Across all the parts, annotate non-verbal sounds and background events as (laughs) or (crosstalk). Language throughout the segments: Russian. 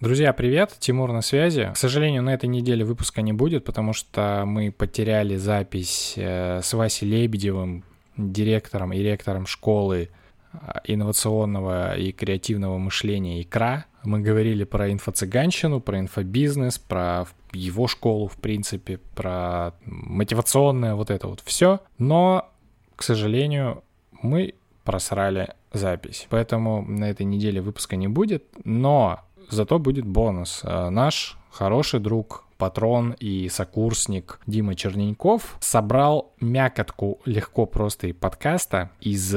Друзья, привет! Тимур на связи. К сожалению, на этой неделе выпуска не будет, потому что мы потеряли запись э, с Васей Лебедевым, директором и ректором школы э, инновационного и креативного мышления «Икра». Мы говорили про инфо-цыганщину, про инфобизнес, про его школу, в принципе, про мотивационное вот это вот все. Но, к сожалению, мы просрали запись. Поэтому на этой неделе выпуска не будет. Но зато будет бонус. Э, наш хороший друг, патрон и сокурсник Дима Черненьков собрал мякотку легко просто и подкаста из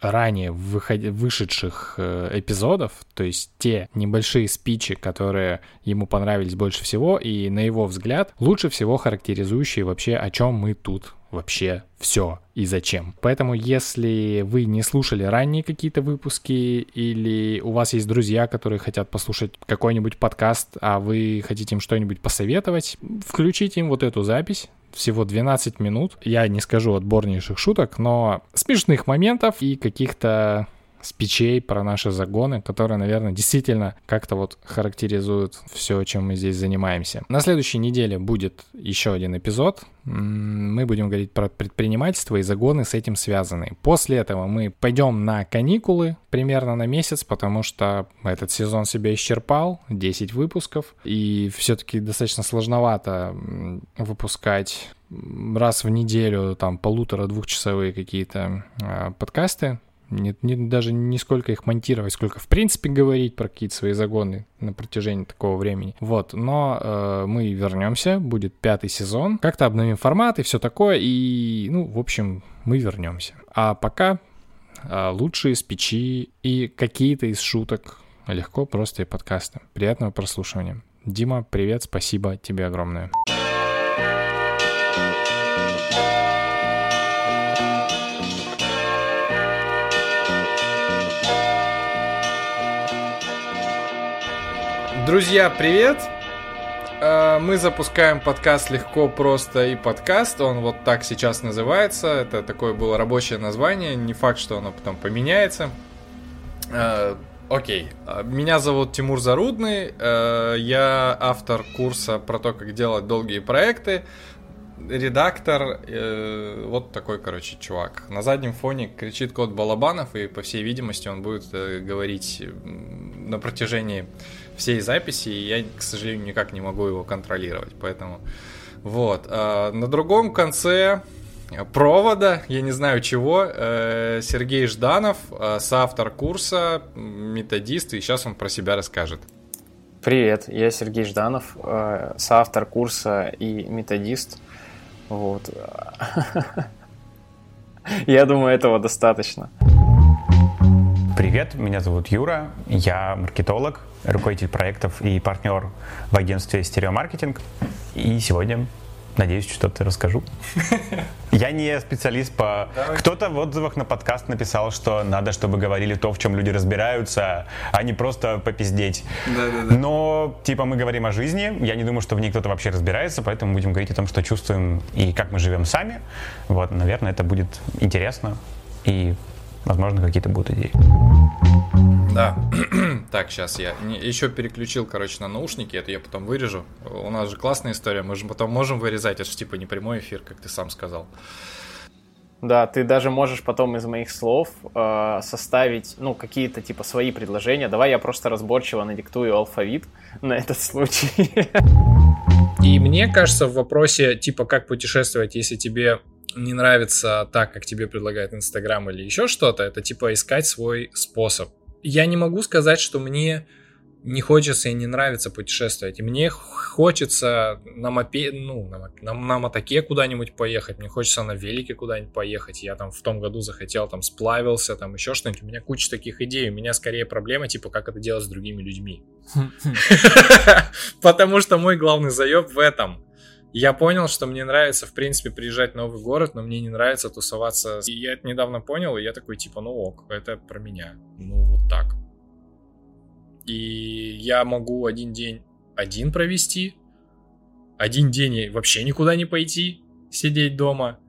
ранее выход... вышедших э, эпизодов, то есть те небольшие спичи, которые ему понравились больше всего, и на его взгляд лучше всего характеризующие вообще, о чем мы тут вообще все и зачем. Поэтому, если вы не слушали ранние какие-то выпуски или у вас есть друзья, которые хотят послушать какой-нибудь подкаст, а вы хотите им что-нибудь посоветовать, включите им вот эту запись, всего 12 минут. Я не скажу отборнейших шуток, но смешных моментов и каких-то спичей про наши загоны, которые, наверное, действительно как-то вот характеризуют все, чем мы здесь занимаемся. На следующей неделе будет еще один эпизод. Мы будем говорить про предпринимательство и загоны с этим связаны. После этого мы пойдем на каникулы примерно на месяц, потому что этот сезон себя исчерпал, 10 выпусков, и все-таки достаточно сложновато выпускать раз в неделю там полутора-двухчасовые какие-то э, подкасты, не, не, даже не сколько их монтировать, сколько в принципе говорить про какие-то свои загоны на протяжении такого времени. Вот, но э, мы вернемся, будет пятый сезон, как-то обновим формат и все такое, и, ну, в общем, мы вернемся. А пока э, лучшие спичи и какие-то из шуток легко, просто и подкасты. Приятного прослушивания. Дима, привет, спасибо тебе огромное. Друзья, привет! Э, мы запускаем подкаст легко, просто и подкаст. Он вот так сейчас называется. Это такое было рабочее название. Не факт, что оно потом поменяется. Э, окей. Меня зовут Тимур Зарудный. Э, я автор курса про то, как делать долгие проекты. Редактор, вот такой, короче, чувак. На заднем фоне кричит код Балабанов, и, по всей видимости, он будет говорить на протяжении всей записи, и я, к сожалению, никак не могу его контролировать. Поэтому вот. А, на другом конце провода, я не знаю чего, э, Сергей Жданов, э, соавтор курса, методист, и сейчас он про себя расскажет. Привет, я Сергей Жданов, э, соавтор курса и методист. Вот. (laughs) Я думаю, этого достаточно. Привет, меня зовут Юра, я маркетолог, руководитель проектов и партнер в агентстве «Стереомаркетинг». И сегодня Надеюсь, что-то расскажу. (laughs) Я не специалист по... Кто-то в отзывах на подкаст написал, что надо, чтобы говорили то, в чем люди разбираются, а не просто попиздеть. Да-да-да. Но, типа, мы говорим о жизни. Я не думаю, что в ней кто-то вообще разбирается, поэтому будем говорить о том, что чувствуем и как мы живем сами. Вот, наверное, это будет интересно и возможно, какие-то будут идеи. Да. (clears throat) так, сейчас я еще переключил, короче, на наушники, это я потом вырежу. У нас же классная история, мы же потом можем вырезать, это же типа не прямой эфир, как ты сам сказал. Да, ты даже можешь потом из моих слов э, составить, ну, какие-то типа свои предложения. Давай я просто разборчиво надиктую алфавит на этот случай. (laughs) И мне кажется, в вопросе типа как путешествовать, если тебе не нравится так, как тебе предлагает Инстаграм или еще что-то, это типа искать свой способ. Я не могу сказать, что мне не хочется и не нравится путешествовать. И мне хочется на мопе, ну, на, на, на мотоке куда-нибудь поехать, мне хочется на велике куда-нибудь поехать. Я там в том году захотел, там сплавился, там еще что-нибудь. У меня куча таких идей. У меня скорее проблема, типа, как это делать с другими людьми. (laughs) Потому что мой главный заеб в этом. Я понял, что мне нравится, в принципе, приезжать в новый город, но мне не нравится тусоваться. И я это недавно понял, и я такой, типа, ну ок, это про меня. Ну, вот так. И я могу один день один провести, один день вообще никуда не пойти, сидеть дома,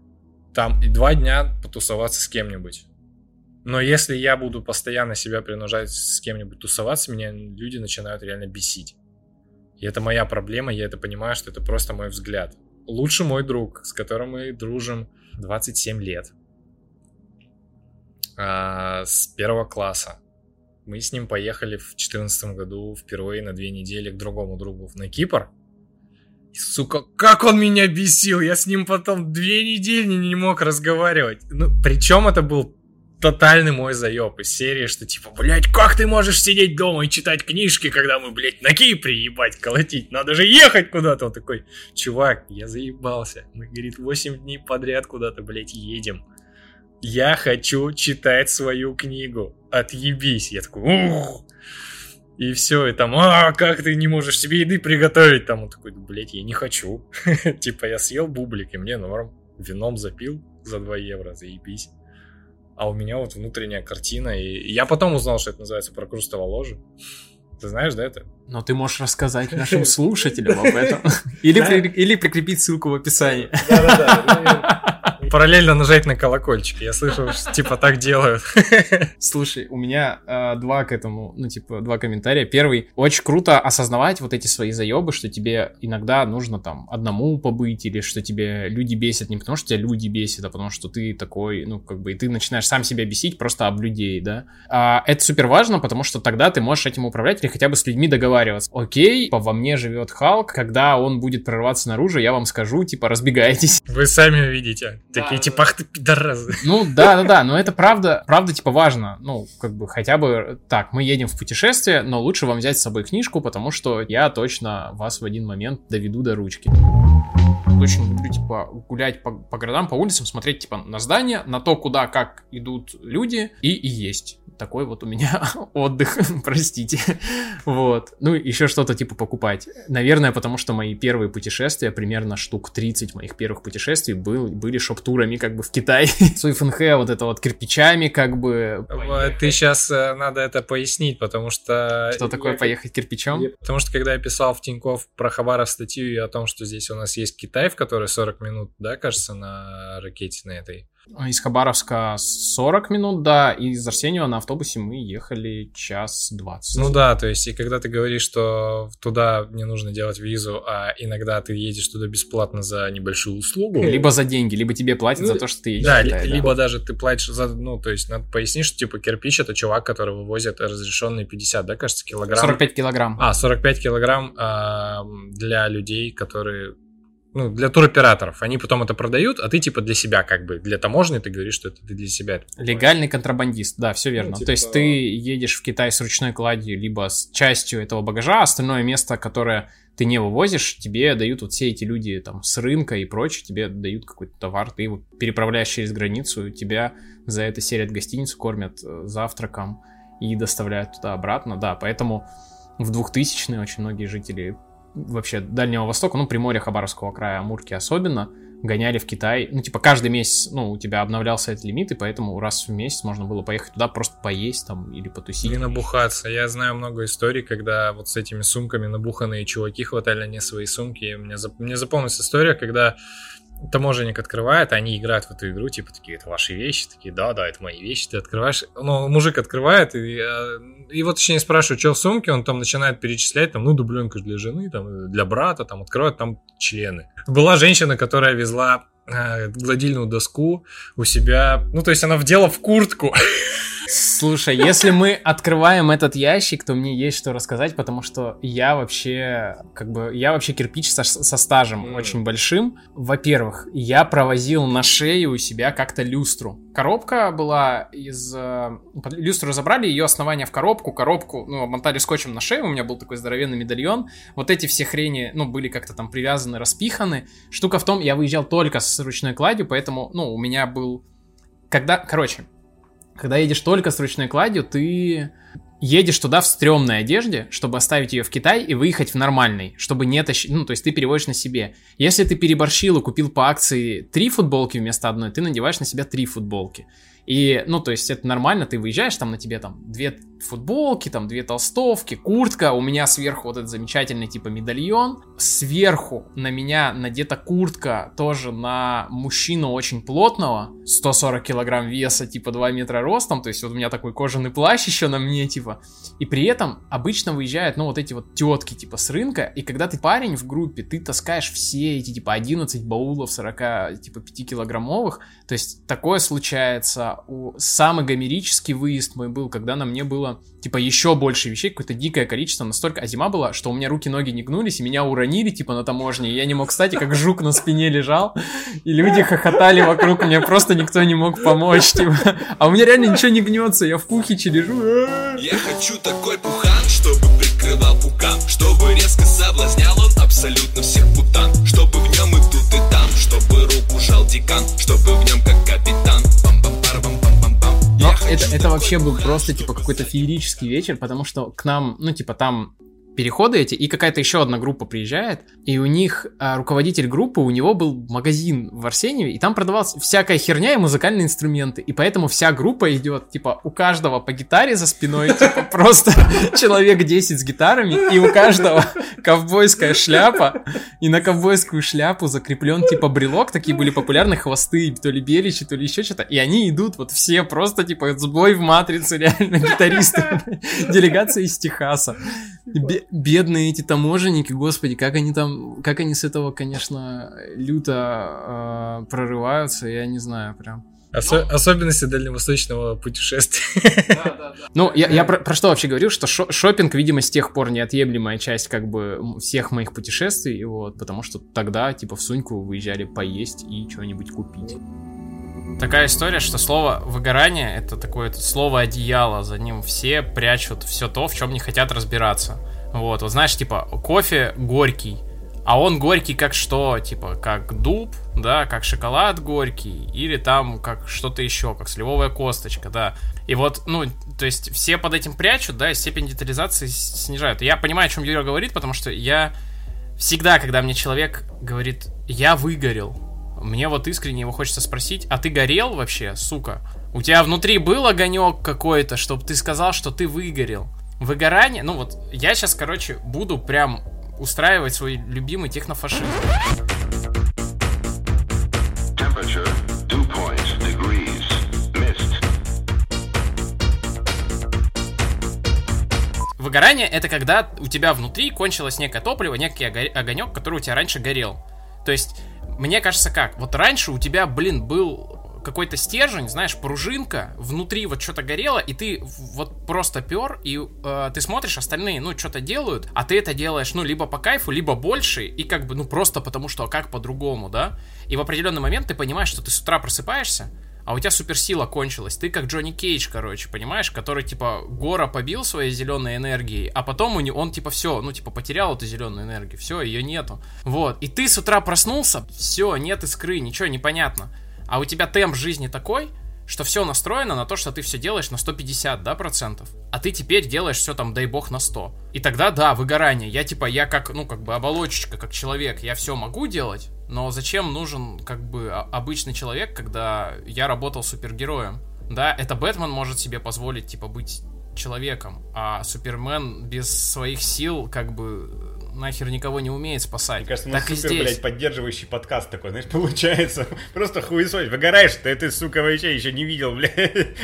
там и два дня потусоваться с кем-нибудь. Но если я буду постоянно себя принуждать с кем-нибудь тусоваться, меня люди начинают реально бесить. И это моя проблема, я это понимаю, что это просто мой взгляд. Лучше мой друг, с которым мы дружим 27 лет. А, с первого класса. Мы с ним поехали в 2014 году впервые на две недели к другому другу на Кипр. И, сука, как он меня бесил! Я с ним потом две недели не мог разговаривать. Ну, причем это был тотальный мой заеб из серии, что типа, блядь, как ты можешь сидеть дома и читать книжки, когда мы, блядь, на Кипре, ебать, колотить? Надо же ехать куда-то. Он такой, чувак, я заебался. Мы, говорит, 8 дней подряд куда-то, блядь, едем. Я хочу читать свою книгу. Отъебись. Я такой, ух. И все, и там, а, как ты не можешь себе еды приготовить? Там он такой, блядь, я не хочу. (laughs) Типа я съел бублик, и мне норм. Вином запил за 2 евро, заебись а у меня вот внутренняя картина. И я потом узнал, что это называется прокрустово ложе. Ты знаешь, да, это? Но ты можешь рассказать (laughs) нашим слушателям об этом. Или, при, или прикрепить ссылку в описании. Да-да-да параллельно нажать на колокольчик. Я слышал, что типа так делают. (laughs) Слушай, у меня э, два к этому, ну, типа, два комментария. Первый, очень круто осознавать вот эти свои заебы, что тебе иногда нужно там одному побыть, или что тебе люди бесят не потому, что тебя люди бесят, а потому что ты такой, ну, как бы, и ты начинаешь сам себя бесить просто об людей, да. А, это супер важно, потому что тогда ты можешь этим управлять или хотя бы с людьми договариваться. Окей, во мне живет Халк, когда он будет прорываться наружу, я вам скажу, типа, разбегайтесь. Вы сами увидите. Такие, типа, ах ты пидорасы. Ну, да, да, да, но это правда, правда, типа, важно. Ну, как бы, хотя бы так, мы едем в путешествие, но лучше вам взять с собой книжку, потому что я точно вас в один момент доведу до ручки очень люблю, типа, гулять по, по городам, по улицам, смотреть, типа, на здания, на то, куда, как идут люди, и, и есть такой вот у меня (laughs) отдых, (laughs) простите. вот. Ну, еще что-то типа покупать. Наверное, потому что мои первые путешествия, примерно штук 30 моих первых путешествий был, были шоп-турами как бы в Китай. (laughs) Суйфенхэ, вот это вот кирпичами как бы. Ты сейчас э, надо это пояснить, потому что... Что такое поехать кирпичом? Потому что когда я писал в Тинькофф про Хабаров статью о том, что здесь у нас есть Китай, в который 40 минут, да, кажется, на ракете на этой, из Хабаровска 40 минут, да, и из Арсеньева на автобусе мы ехали час 20. Ну да, то есть, и когда ты говоришь, что туда не нужно делать визу, а иногда ты едешь туда бесплатно за небольшую услугу. (laughs) Либо за деньги, либо тебе платят ну, за то, что ты едешь. Да, туда, либо да. даже ты платишь за, ну, то есть, надо пояснить, что, типа, кирпич это чувак, который вывозит разрешенные 50, да, кажется, килограмм. 45 килограмм. А, 45 килограмм а, для людей, которые ну, для туроператоров. Они потом это продают, а ты типа для себя как бы, для таможни ты говоришь, что это ты для себя. Легальный контрабандист, да, все верно. Ну, типа, То есть ты едешь в Китай с ручной кладью, либо с частью этого багажа, а остальное место, которое ты не вывозишь, тебе дают вот все эти люди там с рынка и прочее, тебе дают какой-то товар, ты его переправляешь через границу, тебя за это серят гостиницу, кормят э, завтраком и доставляют туда обратно, да, поэтому в 2000-е очень многие жители вообще Дальнего Востока, ну, Приморья, Хабаровского края, Амурки особенно, гоняли в Китай. Ну, типа, каждый месяц, ну, у тебя обновлялся этот лимит, и поэтому раз в месяц можно было поехать туда просто поесть там или потусить. Или набухаться. Я знаю много историй, когда вот с этими сумками набуханные чуваки хватали не свои сумки. И мне, зап... мне запомнилась история, когда таможенник открывает, они играют в эту игру, типа такие, это ваши вещи, такие, да, да, это мои вещи, ты открываешь, ну, мужик открывает, и, э, и вот точнее спрашивают, что в сумке, он там начинает перечислять, там, ну, дубленка для жены, там, для брата, там, открывает там члены. Была женщина, которая везла э, гладильную доску у себя, ну, то есть она вдела в куртку. (laughs) Слушай, если мы открываем этот ящик, то мне есть что рассказать, потому что я вообще, как бы, я вообще кирпич со, со стажем mm. очень большим. Во-первых, я провозил на шее у себя как-то люстру. Коробка была из... Э, люстру забрали, ее основание в коробку, коробку, ну, обмотали скотчем на шею, у меня был такой здоровенный медальон. Вот эти все хрени, ну, были как-то там привязаны, распиханы. Штука в том, я выезжал только с ручной кладью, поэтому, ну, у меня был... Когда, короче, когда едешь только с ручной кладью, ты едешь туда в стрёмной одежде, чтобы оставить ее в Китай и выехать в нормальной, чтобы не тащить, ну, то есть ты переводишь на себе. Если ты переборщил и купил по акции три футболки вместо одной, ты надеваешь на себя три футболки. И, ну, то есть это нормально, ты выезжаешь, там на тебе там две футболки, там две толстовки, куртка, у меня сверху вот этот замечательный типа медальон, сверху на меня надета куртка тоже на мужчину очень плотного, 140 килограмм веса, типа 2 метра ростом, то есть вот у меня такой кожаный плащ еще на мне, типа, и при этом обычно выезжают, ну, вот эти вот тетки, типа, с рынка, и когда ты парень в группе, ты таскаешь все эти, типа, 11 баулов 40, типа, 5 килограммовых, то есть такое случается, у... самый гомерический выезд мой был, когда на мне было типа, еще больше вещей, какое-то дикое количество, настолько, а зима была, что у меня руки-ноги не гнулись, и меня уронили, типа, на таможне, и я не мог встать, и как жук на спине лежал, и люди хохотали вокруг, мне просто никто не мог помочь, типа, а у меня реально ничего не гнется, я в пухиче лежу. Я хочу такой пухан, чтобы прикрывал пукан, чтобы резко соблазнял он абсолютно всех путан, чтобы в нем и тут и там, чтобы руку жал декан, чтобы в нем как капитан, но это, это вообще был просто, типа, какой-то феерический вечер, потому что к нам, ну, типа, там переходы эти, и какая-то еще одна группа приезжает, и у них а, руководитель группы, у него был магазин в Арсеньеве, и там продавалась всякая херня и музыкальные инструменты, и поэтому вся группа идет, типа, у каждого по гитаре за спиной, (laughs) типа, просто человек 10 с гитарами, и у каждого ковбойская шляпа, и на ковбойскую шляпу закреплен, типа, брелок, такие были популярны хвосты, то ли беличи, то ли еще что-то, и они идут, вот все просто, типа, сбой в матрице, реально, гитаристы, (laughs) делегация из Техаса бедные эти таможенники, господи, как они там, как они с этого, конечно, люто э, прорываются, я не знаю, прям. Осо- ну, особенности дальневосточного путешествия. Да, да, да. Ну, я, я про, про что вообще говорил, что шо- шопинг, видимо, с тех пор неотъемлемая часть как бы всех моих путешествий, вот, потому что тогда, типа, в Суньку выезжали поесть и что-нибудь купить. Такая история, что слово выгорание это такое слово одеяло, за ним все прячут все то, в чем не хотят разбираться. Вот, вот знаешь, типа, кофе горький, а он горький как что? Типа, как дуб, да, как шоколад горький, или там как что-то еще, как сливовая косточка, да. И вот, ну, то есть все под этим прячут, да, и степень детализации снижают. Я понимаю, о чем Юра говорит, потому что я всегда, когда мне человек говорит, я выгорел, мне вот искренне его хочется спросить, а ты горел вообще, сука? У тебя внутри был огонек какой-то, чтобы ты сказал, что ты выгорел? Выгорание, ну вот, я сейчас, короче, буду прям устраивать свой любимый технофашизм. Выгорание это когда у тебя внутри кончилось некое топливо, некий огонек, который у тебя раньше горел. То есть, мне кажется как, вот раньше у тебя, блин, был какой-то стержень, знаешь, пружинка, внутри вот что-то горело, и ты вот просто пер, и э, ты смотришь, остальные, ну, что-то делают, а ты это делаешь, ну, либо по кайфу, либо больше, и как бы, ну, просто потому что, а как по-другому, да? И в определенный момент ты понимаешь, что ты с утра просыпаешься, а у тебя суперсила кончилась. Ты как Джонни Кейдж, короче, понимаешь, который, типа, гора побил своей зеленой энергией, а потом у него, он, типа, все, ну, типа, потерял эту зеленую энергию, все, ее нету. Вот. И ты с утра проснулся, все, нет искры, ничего, непонятно а у тебя темп жизни такой, что все настроено на то, что ты все делаешь на 150, да, процентов. А ты теперь делаешь все там, дай бог, на 100. И тогда, да, выгорание. Я типа, я как, ну, как бы оболочечка, как человек, я все могу делать, но зачем нужен, как бы, обычный человек, когда я работал супергероем? Да, это Бэтмен может себе позволить, типа, быть человеком, а Супермен без своих сил, как бы, нахер никого не умеет спасать. Мне кажется, мы так супер, здесь. блядь, поддерживающий подкаст такой, знаешь, (laughs) получается. Просто хуесось, выгораешь, ты, ты, сука, вообще еще не видел, (laughs) блядь.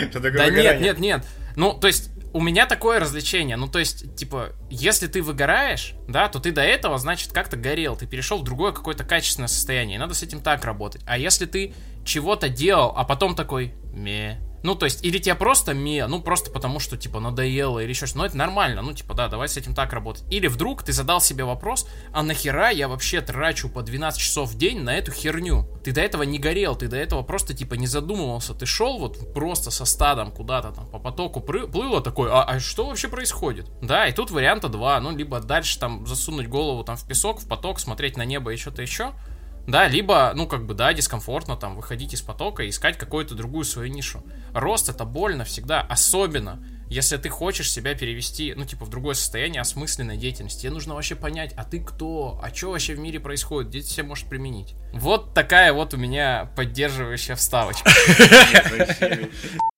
Что такое Да выгорание. нет, нет, нет. Ну, то есть, у меня такое развлечение. Ну, то есть, типа, если ты выгораешь, да, то ты до этого, значит, как-то горел. Ты перешел в другое какое-то качественное состояние. И надо с этим так работать. А если ты чего-то делал, а потом такой, ме, ну, то есть, или тебе просто ме, ну, просто потому что, типа, надоело или еще что-то. Ну, это нормально, ну, типа, да, давай с этим так работать. Или вдруг ты задал себе вопрос, а нахера я вообще трачу по 12 часов в день на эту херню? Ты до этого не горел, ты до этого просто, типа, не задумывался. Ты шел вот просто со стадом куда-то там по потоку плыло такой, а, а что вообще происходит? Да, и тут варианта два, ну, либо дальше там засунуть голову там в песок, в поток, смотреть на небо и что-то еще, Да, либо, ну, как бы, да, дискомфортно там выходить из потока и искать какую-то другую свою нишу. Рост это больно всегда, особенно если ты хочешь себя перевести, ну, типа, в другое состояние осмысленной деятельности. Тебе нужно вообще понять, а ты кто? А что вообще в мире происходит? Где ты себя можешь применить? Вот такая вот у меня поддерживающая вставочка. (laughs)